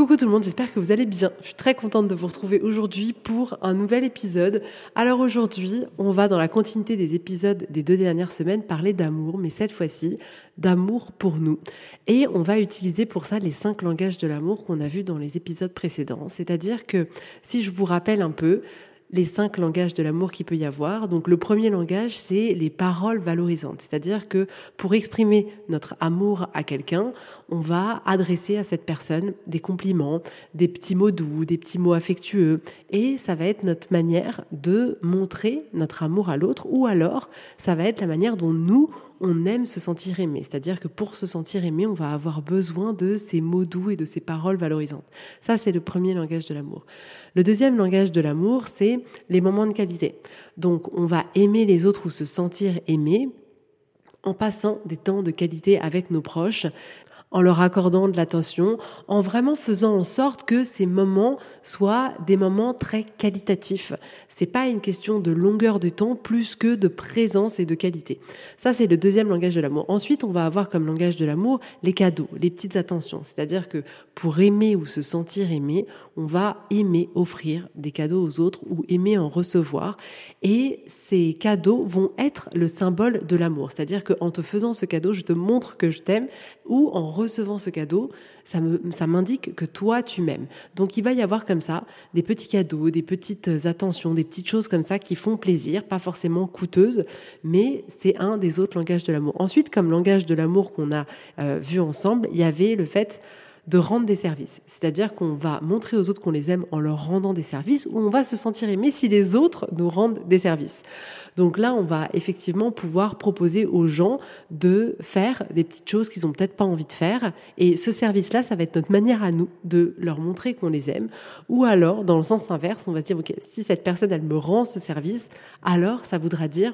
Coucou tout le monde, j'espère que vous allez bien. Je suis très contente de vous retrouver aujourd'hui pour un nouvel épisode. Alors aujourd'hui, on va dans la continuité des épisodes des deux dernières semaines parler d'amour, mais cette fois-ci d'amour pour nous. Et on va utiliser pour ça les cinq langages de l'amour qu'on a vus dans les épisodes précédents. C'est-à-dire que si je vous rappelle un peu, les cinq langages de l'amour qu'il peut y avoir. Donc le premier langage, c'est les paroles valorisantes. C'est-à-dire que pour exprimer notre amour à quelqu'un, on va adresser à cette personne des compliments, des petits mots doux, des petits mots affectueux. Et ça va être notre manière de montrer notre amour à l'autre. Ou alors, ça va être la manière dont nous, on aime se sentir aimé. C'est-à-dire que pour se sentir aimé, on va avoir besoin de ces mots doux et de ces paroles valorisantes. Ça, c'est le premier langage de l'amour. Le deuxième langage de l'amour, c'est les moments de qualité. Donc, on va aimer les autres ou se sentir aimé en passant des temps de qualité avec nos proches, en leur accordant de l'attention, en vraiment faisant en sorte que ces moments soient des moments très qualitatifs. C'est pas une question de longueur de temps plus que de présence et de qualité. Ça, c'est le deuxième langage de l'amour. Ensuite, on va avoir comme langage de l'amour les cadeaux, les petites attentions. C'est-à-dire que pour aimer ou se sentir aimé, on va aimer offrir des cadeaux aux autres ou aimer en recevoir. Et ces cadeaux vont être le symbole de l'amour. C'est-à-dire qu'en te faisant ce cadeau, je te montre que je t'aime ou en recevant ce cadeau, ça, m'indique que toi, tu m'aimes. Donc il va y avoir comme ça des petits cadeaux, des petites attentions, des petites choses comme ça qui font plaisir, pas forcément coûteuses, mais c'est un des autres langages de l'amour. Ensuite, comme langage de l'amour qu'on a euh, vu ensemble, il y avait le fait de rendre des services. C'est-à-dire qu'on va montrer aux autres qu'on les aime en leur rendant des services ou on va se sentir aimé si les autres nous rendent des services. Donc là, on va effectivement pouvoir proposer aux gens de faire des petites choses qu'ils ont peut-être pas envie de faire. Et ce service-là, ça va être notre manière à nous de leur montrer qu'on les aime. Ou alors, dans le sens inverse, on va se dire, OK, si cette personne, elle me rend ce service, alors ça voudra dire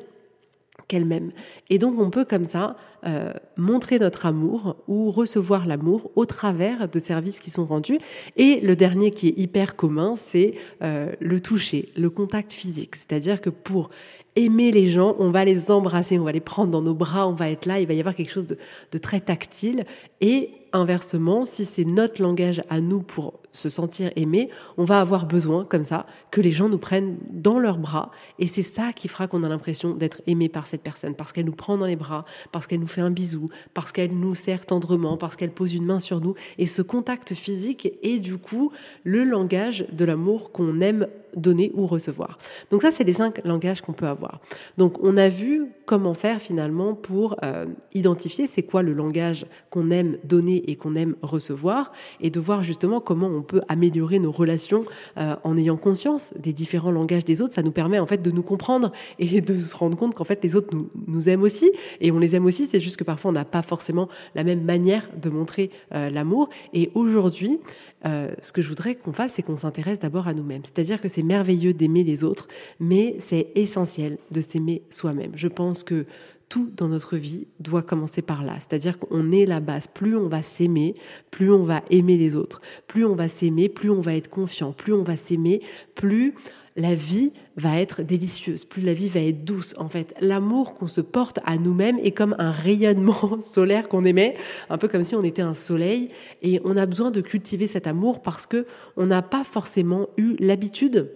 qu'elle m'aime. Et donc on peut comme ça euh, montrer notre amour ou recevoir l'amour au travers de services qui sont rendus. Et le dernier qui est hyper commun, c'est euh, le toucher, le contact physique. C'est-à-dire que pour aimer les gens, on va les embrasser, on va les prendre dans nos bras, on va être là, il va y avoir quelque chose de, de très tactile. Et inversement, si c'est notre langage à nous pour se sentir aimé, on va avoir besoin, comme ça, que les gens nous prennent dans leurs bras. Et c'est ça qui fera qu'on a l'impression d'être aimé par cette personne, parce qu'elle nous prend dans les bras, parce qu'elle nous fait un bisou, parce qu'elle nous serre tendrement, parce qu'elle pose une main sur nous. Et ce contact physique est du coup le langage de l'amour qu'on aime donner ou recevoir. Donc ça, c'est les cinq langages qu'on peut avoir. Donc on a vu comment faire finalement pour euh, identifier c'est quoi le langage qu'on aime donner et qu'on aime recevoir, et de voir justement comment on peut améliorer nos relations euh, en ayant conscience des différents langages des autres. Ça nous permet en fait de nous comprendre et de se rendre compte qu'en fait les autres nous, aiment aussi, et on les aime aussi. C'est juste que parfois on n'a pas forcément la même manière de montrer euh, l'amour. Et aujourd'hui, euh, ce que je voudrais qu'on fasse, c'est qu'on s'intéresse d'abord à nous-mêmes. C'est-à-dire que c'est merveilleux d'aimer les autres, mais c'est essentiel de s'aimer soi-même. Je pense que tout dans notre vie doit commencer par là. C'est-à-dire qu'on est la base. Plus on va s'aimer, plus on va aimer les autres. Plus on va s'aimer, plus on va être confiant. Plus on va s'aimer, plus la vie va être délicieuse, plus la vie va être douce. En fait, l'amour qu'on se porte à nous-mêmes est comme un rayonnement solaire qu'on émet, un peu comme si on était un soleil. Et on a besoin de cultiver cet amour parce que on n'a pas forcément eu l'habitude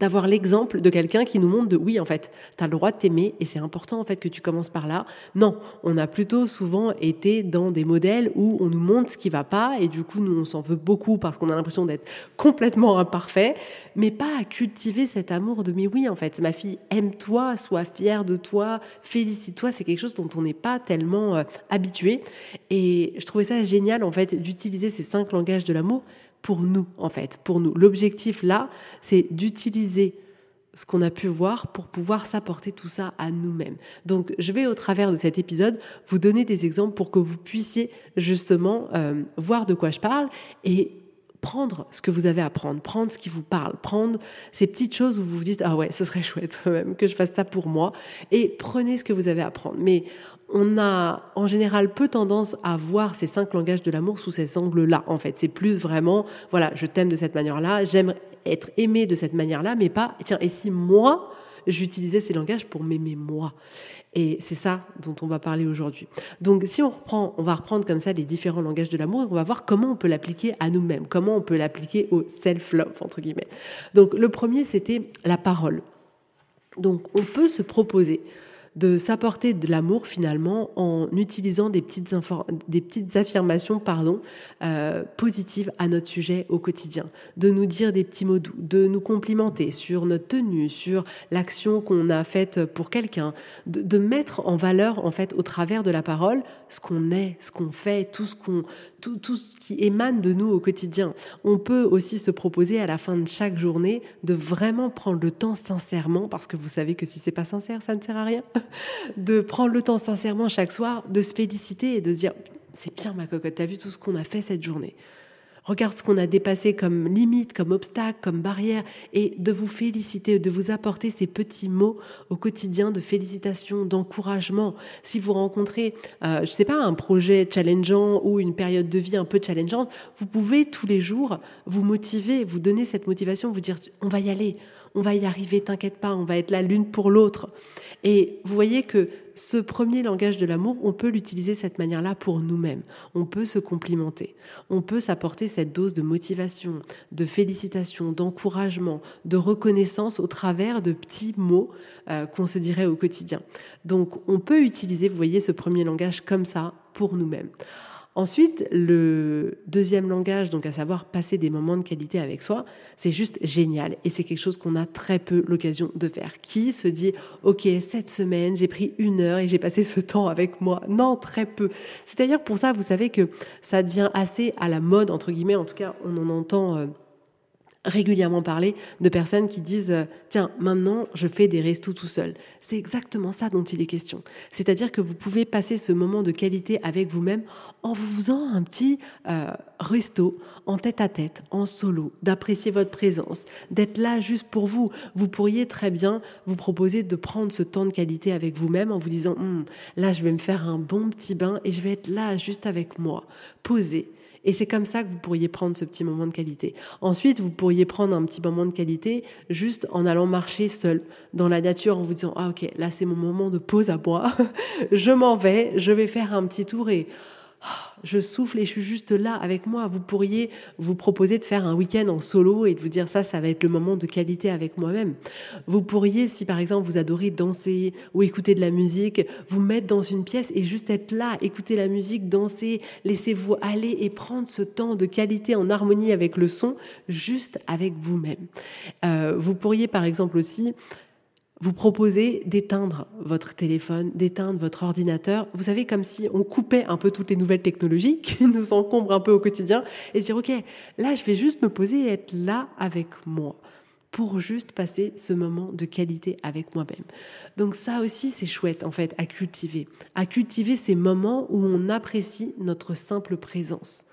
d'avoir l'exemple de quelqu'un qui nous montre de oui en fait tu as le droit de t'aimer et c'est important en fait que tu commences par là. Non on a plutôt souvent été dans des modèles où on nous montre ce qui va pas et du coup nous on s'en veut beaucoup parce qu'on a l'impression d'être complètement imparfait mais pas à cultiver cet amour de mais oui en fait ma fille aime-toi sois fière de toi félicite-toi. C'est quelque chose dont on n'est pas tellement euh, habitué. Et je trouvais ça génial en fait d'utiliser ces cinq langages de l'amour pour nous, en fait, pour nous. L'objectif là, c'est d'utiliser ce qu'on a pu voir pour pouvoir s'apporter tout ça à nous-mêmes. Donc, je vais au travers de cet épisode vous donner des exemples pour que vous puissiez justement euh, voir de quoi je parle et prendre ce que vous avez à prendre, prendre ce qui vous parle, prendre ces petites choses où vous vous dites ah ouais, ce serait chouette quand même que je fasse ça pour moi et prenez ce que vous avez à prendre. Mais on a en général peu tendance à voir ces cinq langages de l'amour sous ces angles-là. En fait, c'est plus vraiment, voilà, je t'aime de cette manière-là, j'aime être aimé de cette manière-là, mais pas, tiens, et si moi, j'utilisais ces langages pour m'aimer moi? Et c'est ça dont on va parler aujourd'hui. Donc, si on reprend, on va reprendre comme ça les différents langages de l'amour et on va voir comment on peut l'appliquer à nous-mêmes, comment on peut l'appliquer au self-love, entre guillemets. Donc, le premier, c'était la parole. Donc, on peut se proposer de s'apporter de l'amour finalement en utilisant des petites, des petites affirmations pardon, euh, positives à notre sujet au quotidien, de nous dire des petits mots doux, de nous complimenter sur notre tenue, sur l'action qu'on a faite pour quelqu'un, de, de, mettre en valeur en fait au travers de la parole ce qu'on est, ce qu'on fait, tout ce qu'on tout, tout ce qui émane de nous au quotidien. On peut aussi se proposer à la fin de chaque journée de vraiment prendre le temps sincèrement, parce que vous savez que si c'est pas sincère, ça ne sert à rien, de prendre le temps sincèrement chaque soir, de se féliciter et de se dire c'est bien ma cocotte, t'as vu tout ce qu'on a fait cette journée. Regarde ce qu'on a dépassé comme limite, comme obstacle, comme barrière, et de vous féliciter, de vous apporter ces petits mots au quotidien de félicitations, d'encouragement. Si vous rencontrez, euh, je sais pas, un projet challengeant ou une période de vie un peu challengeante, vous pouvez tous les jours vous motiver, vous donner cette motivation, vous dire on va y aller, on va y arriver, t'inquiète pas, on va être là l'une pour l'autre. Et vous voyez que ce premier langage de l'amour, on peut l'utiliser de cette manière-là pour nous-mêmes. On peut se complimenter. On peut s'apporter cette dose de motivation, de félicitations, d'encouragement, de reconnaissance au travers de petits mots euh, qu'on se dirait au quotidien. Donc on peut utiliser, vous voyez, ce premier langage comme ça pour nous-mêmes. Ensuite, le deuxième langage, donc à savoir passer des moments de qualité avec soi, c'est juste génial et c'est quelque chose qu'on a très peu l'occasion de faire. Qui se dit, OK, cette semaine, j'ai pris une heure et j'ai passé ce temps avec moi Non, très peu. C'est d'ailleurs pour ça, vous savez que ça devient assez à la mode, entre guillemets, en tout cas, on en entend... Euh, régulièrement parler de personnes qui disent euh, tiens maintenant je fais des restos tout seul. C'est exactement ça dont il est question. C'est-à-dire que vous pouvez passer ce moment de qualité avec vous-même en vous faisant un petit euh, resto en tête à tête, en solo, d'apprécier votre présence, d'être là juste pour vous. Vous pourriez très bien vous proposer de prendre ce temps de qualité avec vous-même en vous disant hum, là je vais me faire un bon petit bain et je vais être là juste avec moi, posé et c'est comme ça que vous pourriez prendre ce petit moment de qualité. Ensuite, vous pourriez prendre un petit moment de qualité juste en allant marcher seul dans la nature en vous disant, ah ok, là c'est mon moment de pause à boire. je m'en vais, je vais faire un petit tour et je souffle et je suis juste là avec moi. Vous pourriez vous proposer de faire un week-end en solo et de vous dire ça, ça va être le moment de qualité avec moi-même. Vous pourriez, si par exemple vous adorez danser ou écouter de la musique, vous mettre dans une pièce et juste être là, écouter la musique, danser, laissez-vous aller et prendre ce temps de qualité en harmonie avec le son, juste avec vous-même. Euh, vous pourriez par exemple aussi vous proposez d'éteindre votre téléphone, d'éteindre votre ordinateur. Vous savez, comme si on coupait un peu toutes les nouvelles technologies qui nous encombrent un peu au quotidien et dire, OK, là, je vais juste me poser et être là avec moi pour juste passer ce moment de qualité avec moi-même. Donc ça aussi, c'est chouette, en fait, à cultiver. À cultiver ces moments où on apprécie notre simple présence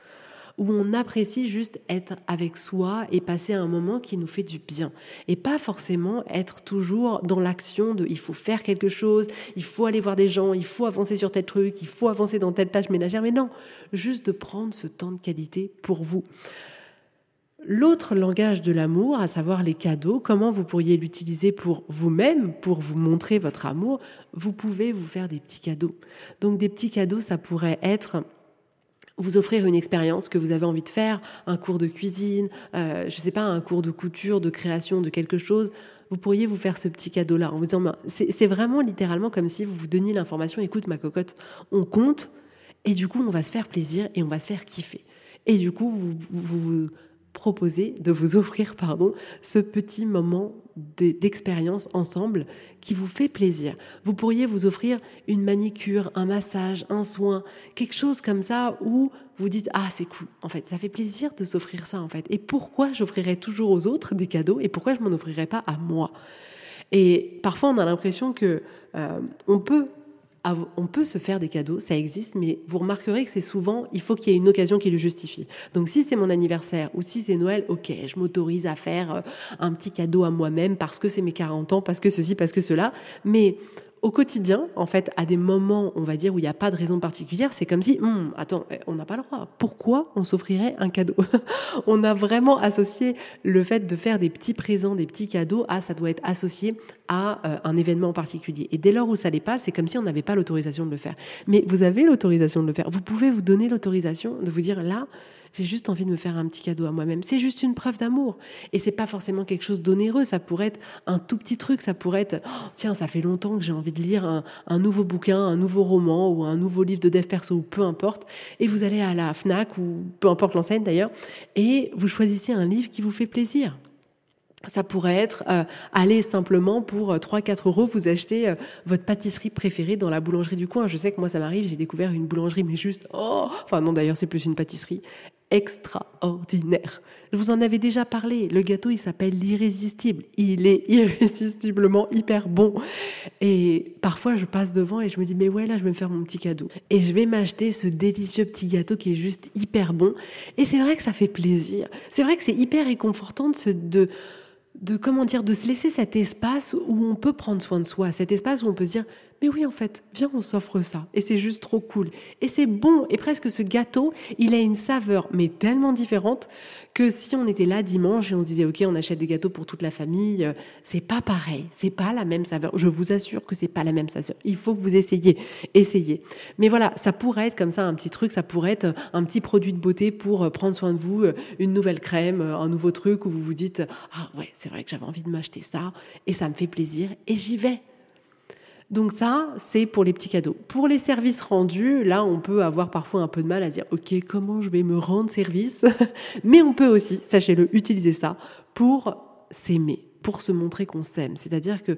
où on apprécie juste être avec soi et passer un moment qui nous fait du bien. Et pas forcément être toujours dans l'action de il faut faire quelque chose, il faut aller voir des gens, il faut avancer sur tel truc, il faut avancer dans telle tâche ménagère. Mais non, juste de prendre ce temps de qualité pour vous. L'autre langage de l'amour, à savoir les cadeaux, comment vous pourriez l'utiliser pour vous-même, pour vous montrer votre amour, vous pouvez vous faire des petits cadeaux. Donc des petits cadeaux, ça pourrait être vous offrir une expérience que vous avez envie de faire, un cours de cuisine, euh, je ne sais pas, un cours de couture, de création de quelque chose, vous pourriez vous faire ce petit cadeau-là en vous disant, ben, c'est vraiment littéralement comme si vous vous donniez l'information, écoute ma cocotte, on compte, et du coup on va se faire plaisir et on va se faire kiffer. Et du coup, vous, vous, proposez de vous offrir pardon, ce petit moment d'expérience ensemble qui vous fait plaisir. Vous pourriez vous offrir une manicure, un massage, un soin, quelque chose comme ça où vous dites ah c'est cool. En fait, ça fait plaisir de s'offrir ça en fait. Et pourquoi j'offrirais toujours aux autres des cadeaux et pourquoi je m'en offrirais pas à moi? Et parfois on a l'impression que euh, on peut on peut se faire des cadeaux, ça existe, mais vous remarquerez que c'est souvent, il faut qu'il y ait une occasion qui le justifie. Donc si c'est mon anniversaire ou si c'est Noël, ok, je m'autorise à faire euh, un petit cadeau à moi-même parce que c'est mes 40 ans, parce que ceci, parce que cela. Mais au quotidien, en fait, à des moments, on va dire, où il n'y a pas de raison particulière, c'est comme si, hum, attends, eh, on n'a pas le droit. Pourquoi on s'offrirait un cadeau On a vraiment associé le fait de faire des petits présents, des petits cadeaux, à ça doit être associé à euh, un événement particulier. Et dès lors où ça n'est pas, c'est comme si on n'avait pas l'autorisation de le faire. Mais vous avez l'autorisation de le faire. Vous pouvez vous donner l'autorisation de vous dire, là, j'ai juste envie de me faire un petit cadeau à moi-même. C'est juste une preuve d'amour. Et c'est pas forcément quelque chose d'onéreux. Ça pourrait être un tout petit truc. Ça pourrait être, oh, tiens, ça fait longtemps que j'ai envie de lire un, nouveau bouquin, un nouveau roman ou un nouveau livre de dev perso ou peu importe. Et vous allez à la Fnac ou peu importe l'enseigne d'ailleurs et vous choisissez un livre qui vous fait plaisir. Ça pourrait être euh, aller simplement pour 3-4 euh, euros vous acheter euh, votre pâtisserie préférée dans la boulangerie du coin. Je sais que moi ça m'arrive, j'ai découvert une boulangerie mais juste oh enfin non d'ailleurs c'est plus une pâtisserie extraordinaire. Je vous en avais déjà parlé. Le gâteau, il s'appelle l'irrésistible. Il est irrésistiblement hyper bon. Et parfois, je passe devant et je me dis, mais ouais, là, je vais me faire mon petit cadeau. Et je vais m'acheter ce délicieux petit gâteau qui est juste hyper bon. Et c'est vrai que ça fait plaisir. C'est vrai que c'est hyper réconfortant de se, de, de comment dire, de se laisser cet espace où on peut prendre soin de soi, cet espace où on peut se dire, mais oui, en fait, viens, on s'offre ça. Et c'est juste trop cool. Et c'est bon. Et presque ce gâteau, il a une saveur, mais tellement différente que si on était là dimanche et on disait, OK, on achète des gâteaux pour toute la famille, euh, c'est pas pareil. C'est pas la même saveur. Je vous assure que c'est pas la même saveur. Il faut que vous essayiez. Essayez. Mais voilà, ça pourrait être comme ça un petit truc. Ça pourrait être un petit produit de beauté pour euh, prendre soin de vous, euh, une nouvelle crème, un nouveau truc où vous vous dites, ah ouais, c'est vrai que j'avais envie de m'acheter ça et ça me fait plaisir et j'y vais. Donc ça, c'est pour les petits cadeaux. Pour les services rendus, là, on peut avoir parfois un peu de mal à dire, OK, comment je vais me rendre service Mais on peut aussi, sachez-le, utiliser ça pour s'aimer, pour se montrer qu'on s'aime. C'est-à-dire que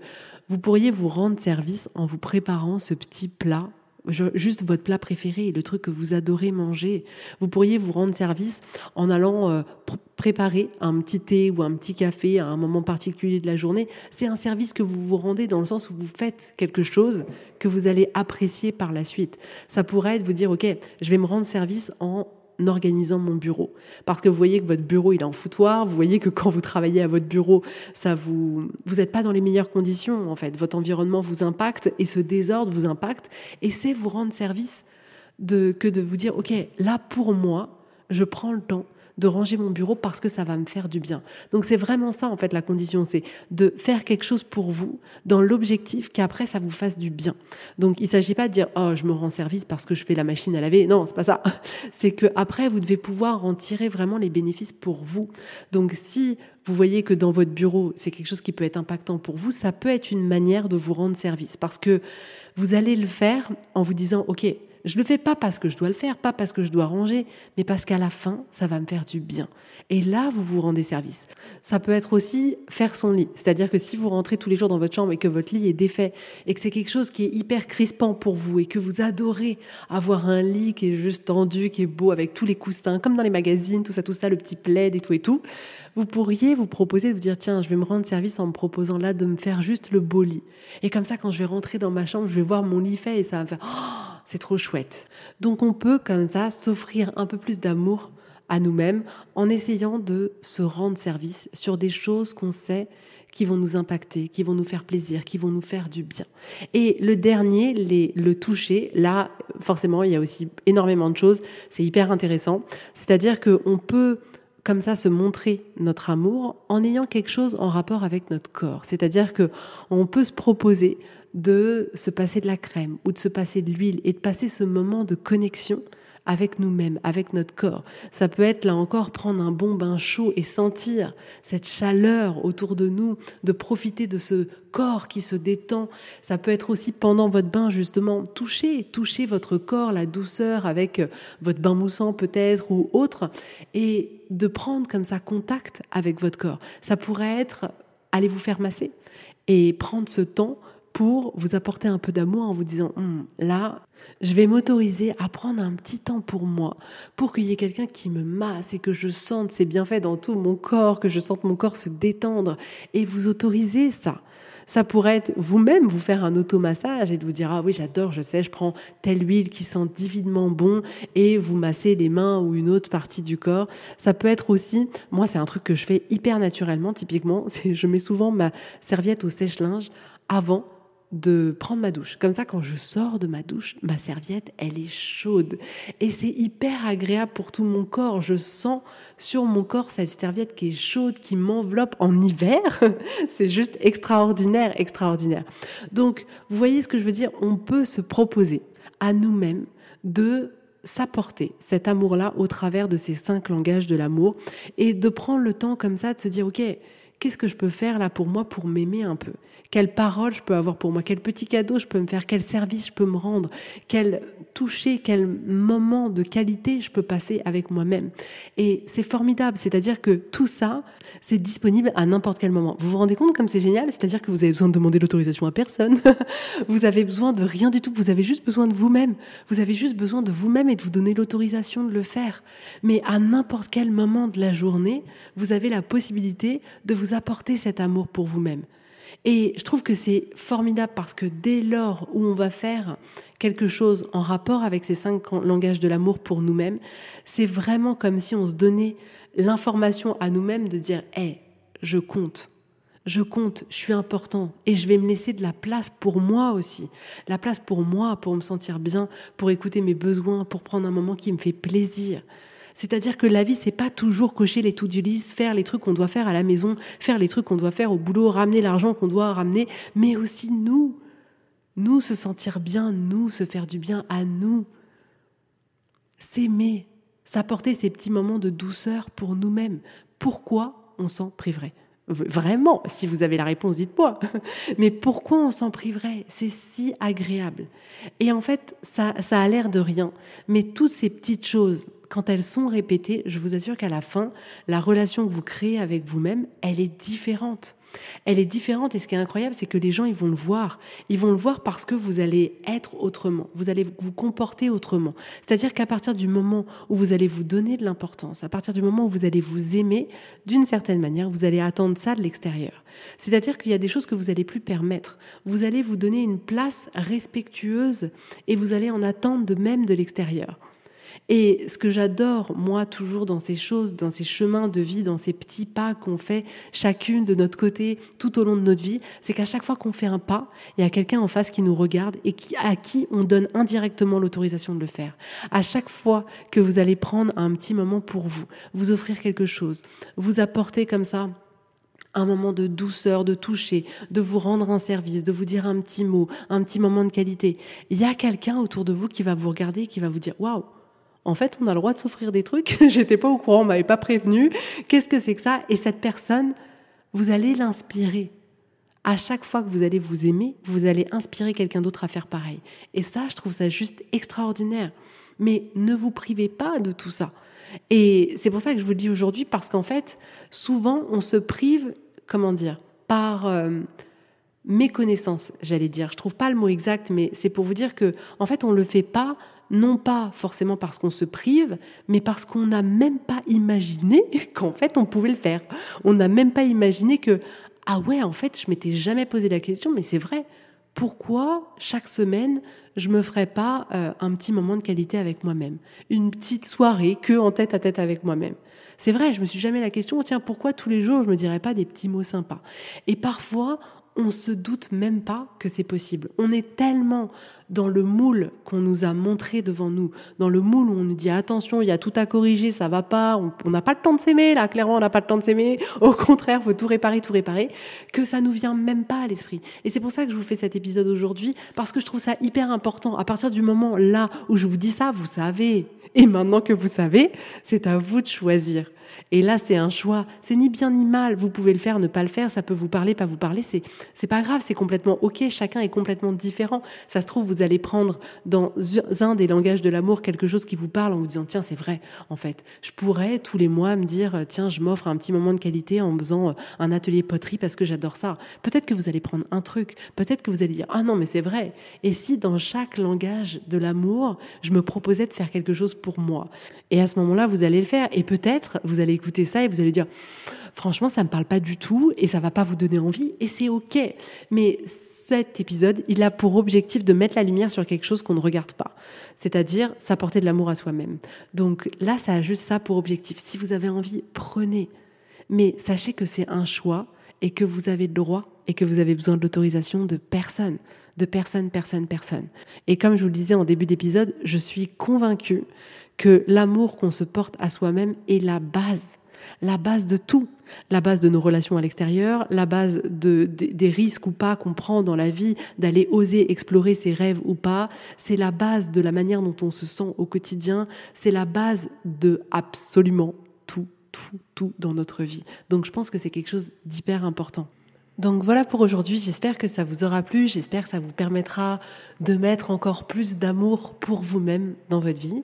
vous pourriez vous rendre service en vous préparant ce petit plat juste votre plat préféré, le truc que vous adorez manger. Vous pourriez vous rendre service en allant euh, préparer un petit thé ou un petit café à un moment particulier de la journée. C'est un service que vous vous rendez dans le sens où vous faites quelque chose que vous allez apprécier par la suite. Ça pourrait être vous dire, OK, je vais me rendre service en organisant mon bureau. Parce que vous voyez que votre bureau, il est en foutoir, vous voyez que quand vous travaillez à votre bureau, ça vous, vous n'êtes pas dans les meilleures conditions, en fait. Votre environnement vous impacte et ce désordre vous impacte et c'est vous rendre service que de vous dire, OK, là, pour moi, je prends le temps de ranger mon bureau parce que ça va me faire du bien. Donc c'est vraiment ça en fait la condition, c'est de faire quelque chose pour vous dans l'objectif qu'après ça vous fasse du bien. Donc il s'agit pas de dire oh je me rends service parce que je fais la machine à laver. Non, c'est pas ça. C'est que après vous devez pouvoir en tirer vraiment les bénéfices pour vous. Donc si vous voyez que dans votre bureau, c'est quelque chose qui peut être impactant pour vous, ça peut être une manière de vous rendre service parce que vous allez le faire en vous disant OK, je le fais pas parce que je dois le faire, pas parce que je dois ranger, mais parce qu'à la fin, ça va me faire du bien. Et là, vous vous rendez service. Ça peut être aussi faire son lit. C'est-à-dire que si vous rentrez tous les jours dans votre chambre et que votre lit est défait et que c'est quelque chose qui est hyper crispant pour vous et que vous adorez avoir un lit qui est juste tendu, qui est beau avec tous les coussins, comme dans les magazines, tout ça, tout ça, le petit plaid et tout et tout, vous pourriez vous proposer de vous dire, tiens, je vais me rendre service en me proposant là de me faire juste le beau lit. Et comme ça, quand je vais rentrer dans ma chambre, je vais voir mon lit fait et ça va me faire, oh, c'est trop chouette. Donc on peut comme ça s'offrir un peu plus d'amour à nous-mêmes en essayant de se rendre service sur des choses qu'on sait qui vont nous impacter, qui vont nous faire plaisir, qui vont nous faire du bien. Et le dernier, le toucher, là, forcément, il y a aussi énormément de choses. C'est hyper intéressant. C'est-à-dire qu'on peut comme ça se montrer notre amour en ayant quelque chose en rapport avec notre corps. C'est-à-dire que on peut se proposer de se passer de la crème ou de se passer de l'huile et de passer ce moment de connexion avec nous-mêmes, avec notre corps. Ça peut être là encore prendre un bon bain chaud et sentir cette chaleur autour de nous, de profiter de ce corps qui se détend. Ça peut être aussi pendant votre bain justement toucher, toucher votre corps, la douceur avec votre bain moussant peut-être ou autre et de prendre comme ça contact avec votre corps. Ça pourrait être aller vous faire masser et prendre ce temps pour vous apporter un peu d'amour en vous disant hum, là, je vais m'autoriser à prendre un petit temps pour moi, pour qu'il y ait quelqu'un qui me masse et que je sente ces bienfaits dans tout mon corps, que je sente mon corps se détendre et vous autoriser ça. Ça pourrait être vous-même vous faire un automassage et de vous dire ah oui j'adore, je sais, je prends telle huile qui sent divinement bon et vous masser les mains ou une autre partie du corps. Ça peut être aussi, moi c'est un truc que je fais hyper naturellement typiquement, c'est je mets souvent ma serviette au sèche-linge avant de prendre ma douche. Comme ça, quand je sors de ma douche, ma serviette, elle est chaude. Et c'est hyper agréable pour tout mon corps. Je sens sur mon corps cette serviette qui est chaude, qui m'enveloppe en hiver. c'est juste extraordinaire, extraordinaire. Donc, vous voyez ce que je veux dire? On peut se proposer à nous-mêmes de s'apporter cet amour-là au travers de ces cinq langages de l'amour et de prendre le temps comme ça de se dire, OK, qu'est-ce que je peux faire là pour moi pour m'aimer un peu? Quelle parole je peux avoir pour moi? Quel petit cadeau je peux me faire? Quel service je peux me rendre? Quel toucher, quel moment de qualité je peux passer avec moi-même? Et c'est formidable, c'est-à-dire que tout ça, c'est disponible à n'importe quel moment. Vous vous rendez compte comme c'est génial? C'est-à-dire que vous avez besoin de demander l'autorisation à personne. vous avez besoin de rien du tout. Vous avez juste besoin de vous-même. Vous avez juste besoin de vous-même et de vous donner l'autorisation de le faire. Mais à n'importe quel moment de la journée, vous avez la possibilité de vous apporter cet amour pour vous-même. Et je trouve que c'est formidable parce que dès lors où on va faire quelque chose en rapport avec ces cinq langages de l'amour pour nous-mêmes, c'est vraiment comme si on se donnait l'information à nous-mêmes de dire Hé, je compte. Je compte, je suis important et je vais me laisser de la place pour moi aussi. La place pour moi, pour me sentir bien, pour écouter mes besoins, pour prendre un moment qui me fait plaisir. C'est-à-dire que la vie, c'est pas toujours cocher les tout du list, faire les trucs qu'on doit faire à la maison, faire les trucs qu'on doit faire au boulot, ramener l'argent qu'on doit ramener, mais aussi nous. Nous se sentir bien, nous se faire du bien à nous. S'aimer, s'apporter ces petits moments de douceur pour nous-mêmes. Pourquoi on s'en priverait? Vraiment, si vous avez la réponse, dites-moi. Mais pourquoi on s'en priverait? C'est si agréable. Et en fait, ça, ça a l'air de rien. Mais toutes ces petites choses, quand elles sont répétées, je vous assure qu'à la fin, la relation que vous créez avec vous-même, elle est différente. Elle est différente et ce qui est incroyable, c'est que les gens, ils vont le voir. Ils vont le voir parce que vous allez être autrement, vous allez vous comporter autrement. C'est-à-dire qu'à partir du moment où vous allez vous donner de l'importance, à partir du moment où vous allez vous aimer, d'une certaine manière, vous allez attendre ça de l'extérieur. C'est-à-dire qu'il y a des choses que vous allez plus permettre. Vous allez vous donner une place respectueuse et vous allez en attendre de même de l'extérieur. Et ce que j'adore, moi, toujours dans ces choses, dans ces chemins de vie, dans ces petits pas qu'on fait chacune de notre côté tout au long de notre vie, c'est qu'à chaque fois qu'on fait un pas, il y a quelqu'un en face qui nous regarde et à qui on donne indirectement l'autorisation de le faire. À chaque fois que vous allez prendre un petit moment pour vous, vous offrir quelque chose, vous apporter comme ça un moment de douceur, de toucher, de vous rendre un service, de vous dire un petit mot, un petit moment de qualité. Il y a quelqu'un autour de vous qui va vous regarder qui va vous dire waouh, en fait, on a le droit de s'offrir des trucs. J'étais pas au courant, on m'avait pas prévenu. Qu'est-ce que c'est que ça? Et cette personne, vous allez l'inspirer. À chaque fois que vous allez vous aimer, vous allez inspirer quelqu'un d'autre à faire pareil. Et ça, je trouve ça juste extraordinaire. Mais ne vous privez pas de tout ça. Et c'est pour ça que je vous le dis aujourd'hui, parce qu'en fait, souvent, on se prive, comment dire, par euh, méconnaissance, j'allais dire. Je trouve pas le mot exact, mais c'est pour vous dire que, en fait, on le fait pas non pas forcément parce qu'on se prive, mais parce qu'on n'a même pas imaginé qu'en fait on pouvait le faire. On n'a même pas imaginé que, ah ouais, en fait, je m'étais jamais posé la question, mais c'est vrai. Pourquoi chaque semaine je me ferais pas euh, un petit moment de qualité avec moi-même, une petite soirée que en tête à tête avec moi-même. C'est vrai, je me suis jamais la question, tiens, pourquoi tous les jours je me dirais pas des petits mots sympas? Et parfois, on se doute même pas que c'est possible. On est tellement dans le moule qu'on nous a montré devant nous, dans le moule où on nous dit attention, il y a tout à corriger, ça va pas, on n'a pas le temps de s'aimer, là, clairement, on n'a pas le temps de s'aimer, au contraire, faut tout réparer, tout réparer, que ça nous vient même pas à l'esprit. Et c'est pour ça que je vous fais cet épisode aujourd'hui, parce que je trouve ça hyper important. À partir du moment là où je vous dis ça, vous savez, Et maintenant que vous savez, c'est à vous de choisir. Et là, c'est un choix. C'est ni bien ni mal. Vous pouvez le faire, ne pas le faire. Ça peut vous parler, pas vous parler. C'est, c'est pas grave. C'est complètement OK. Chacun est complètement différent. Ça se trouve, vous allez prendre dans un des langages de l'amour quelque chose qui vous parle en vous disant, tiens, c'est vrai. En fait, je pourrais tous les mois me dire, tiens, je m'offre un petit moment de qualité en faisant euh, un atelier poterie parce que j'adore ça. Peut-être que vous allez prendre un truc. Peut-être que vous allez dire, ah non, mais c'est vrai. Et si dans chaque langage de l'amour, je me proposais de faire quelque chose pour moi? Et à ce moment-là, vous allez le faire. Et peut-être, vous allez écouter ça et vous allez dire franchement ça me parle pas du tout et ça va pas vous donner envie et c'est ok. Mais cet épisode, il a pour objectif de mettre la lumière sur quelque chose qu'on ne regarde pas, c'est-à-dire s'apporter de l'amour à soi-même. Donc là, ça a juste ça pour objectif. Si vous avez envie, prenez. Mais sachez que c'est un choix et que vous avez le droit et que vous avez besoin de l'autorisation de personne de personne, personne, personne. Et comme je vous le disais en début d'épisode, je suis convaincue que l'amour qu'on se porte à soi-même est la base, la base de tout, la base de nos relations à l'extérieur, la base de, des risques ou pas qu'on prend dans la vie, d'aller oser explorer ses rêves ou pas, c'est la base de la manière dont on se sent au quotidien, c'est la base de absolument tout, tout, tout dans notre vie. Donc je pense que c'est quelque chose d'hyper important. Donc voilà pour aujourd'hui, j'espère que ça vous aura plu, j'espère que ça vous permettra de mettre encore plus d'amour pour vous-même dans votre vie.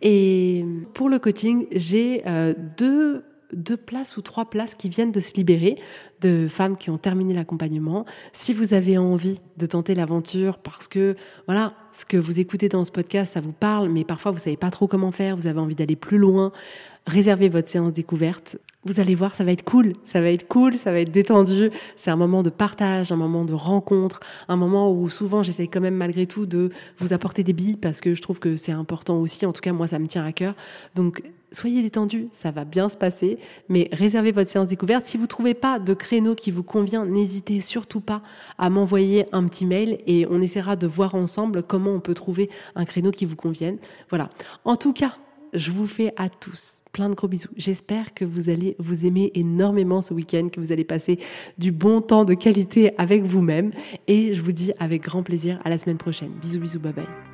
Et pour le coaching, j'ai euh, deux deux places ou trois places qui viennent de se libérer de femmes qui ont terminé l'accompagnement. Si vous avez envie de tenter l'aventure parce que voilà, ce que vous écoutez dans ce podcast, ça vous parle, mais parfois vous savez pas trop comment faire, vous avez envie d'aller plus loin, réservez votre séance découverte. Vous allez voir, ça va être cool, ça va être cool, ça va être détendu. C'est un moment de partage, un moment de rencontre, un moment où souvent j'essaye quand même malgré tout de vous apporter des billes parce que je trouve que c'est important aussi. En tout cas, moi, ça me tient à cœur. Donc, soyez détendus, ça va bien se passer, mais réservez votre séance découverte. Si vous trouvez pas de créneau qui vous convient, n'hésitez surtout pas à m'envoyer un petit mail et on essaiera de voir ensemble comment on peut trouver un créneau qui vous convienne. Voilà. En tout cas, je vous fais à tous plein de gros bisous. J'espère que vous allez vous aimer énormément ce week-end, que vous allez passer du bon temps de qualité avec vous-même. Et je vous dis avec grand plaisir à la semaine prochaine. Bisous, bisous, bye bye.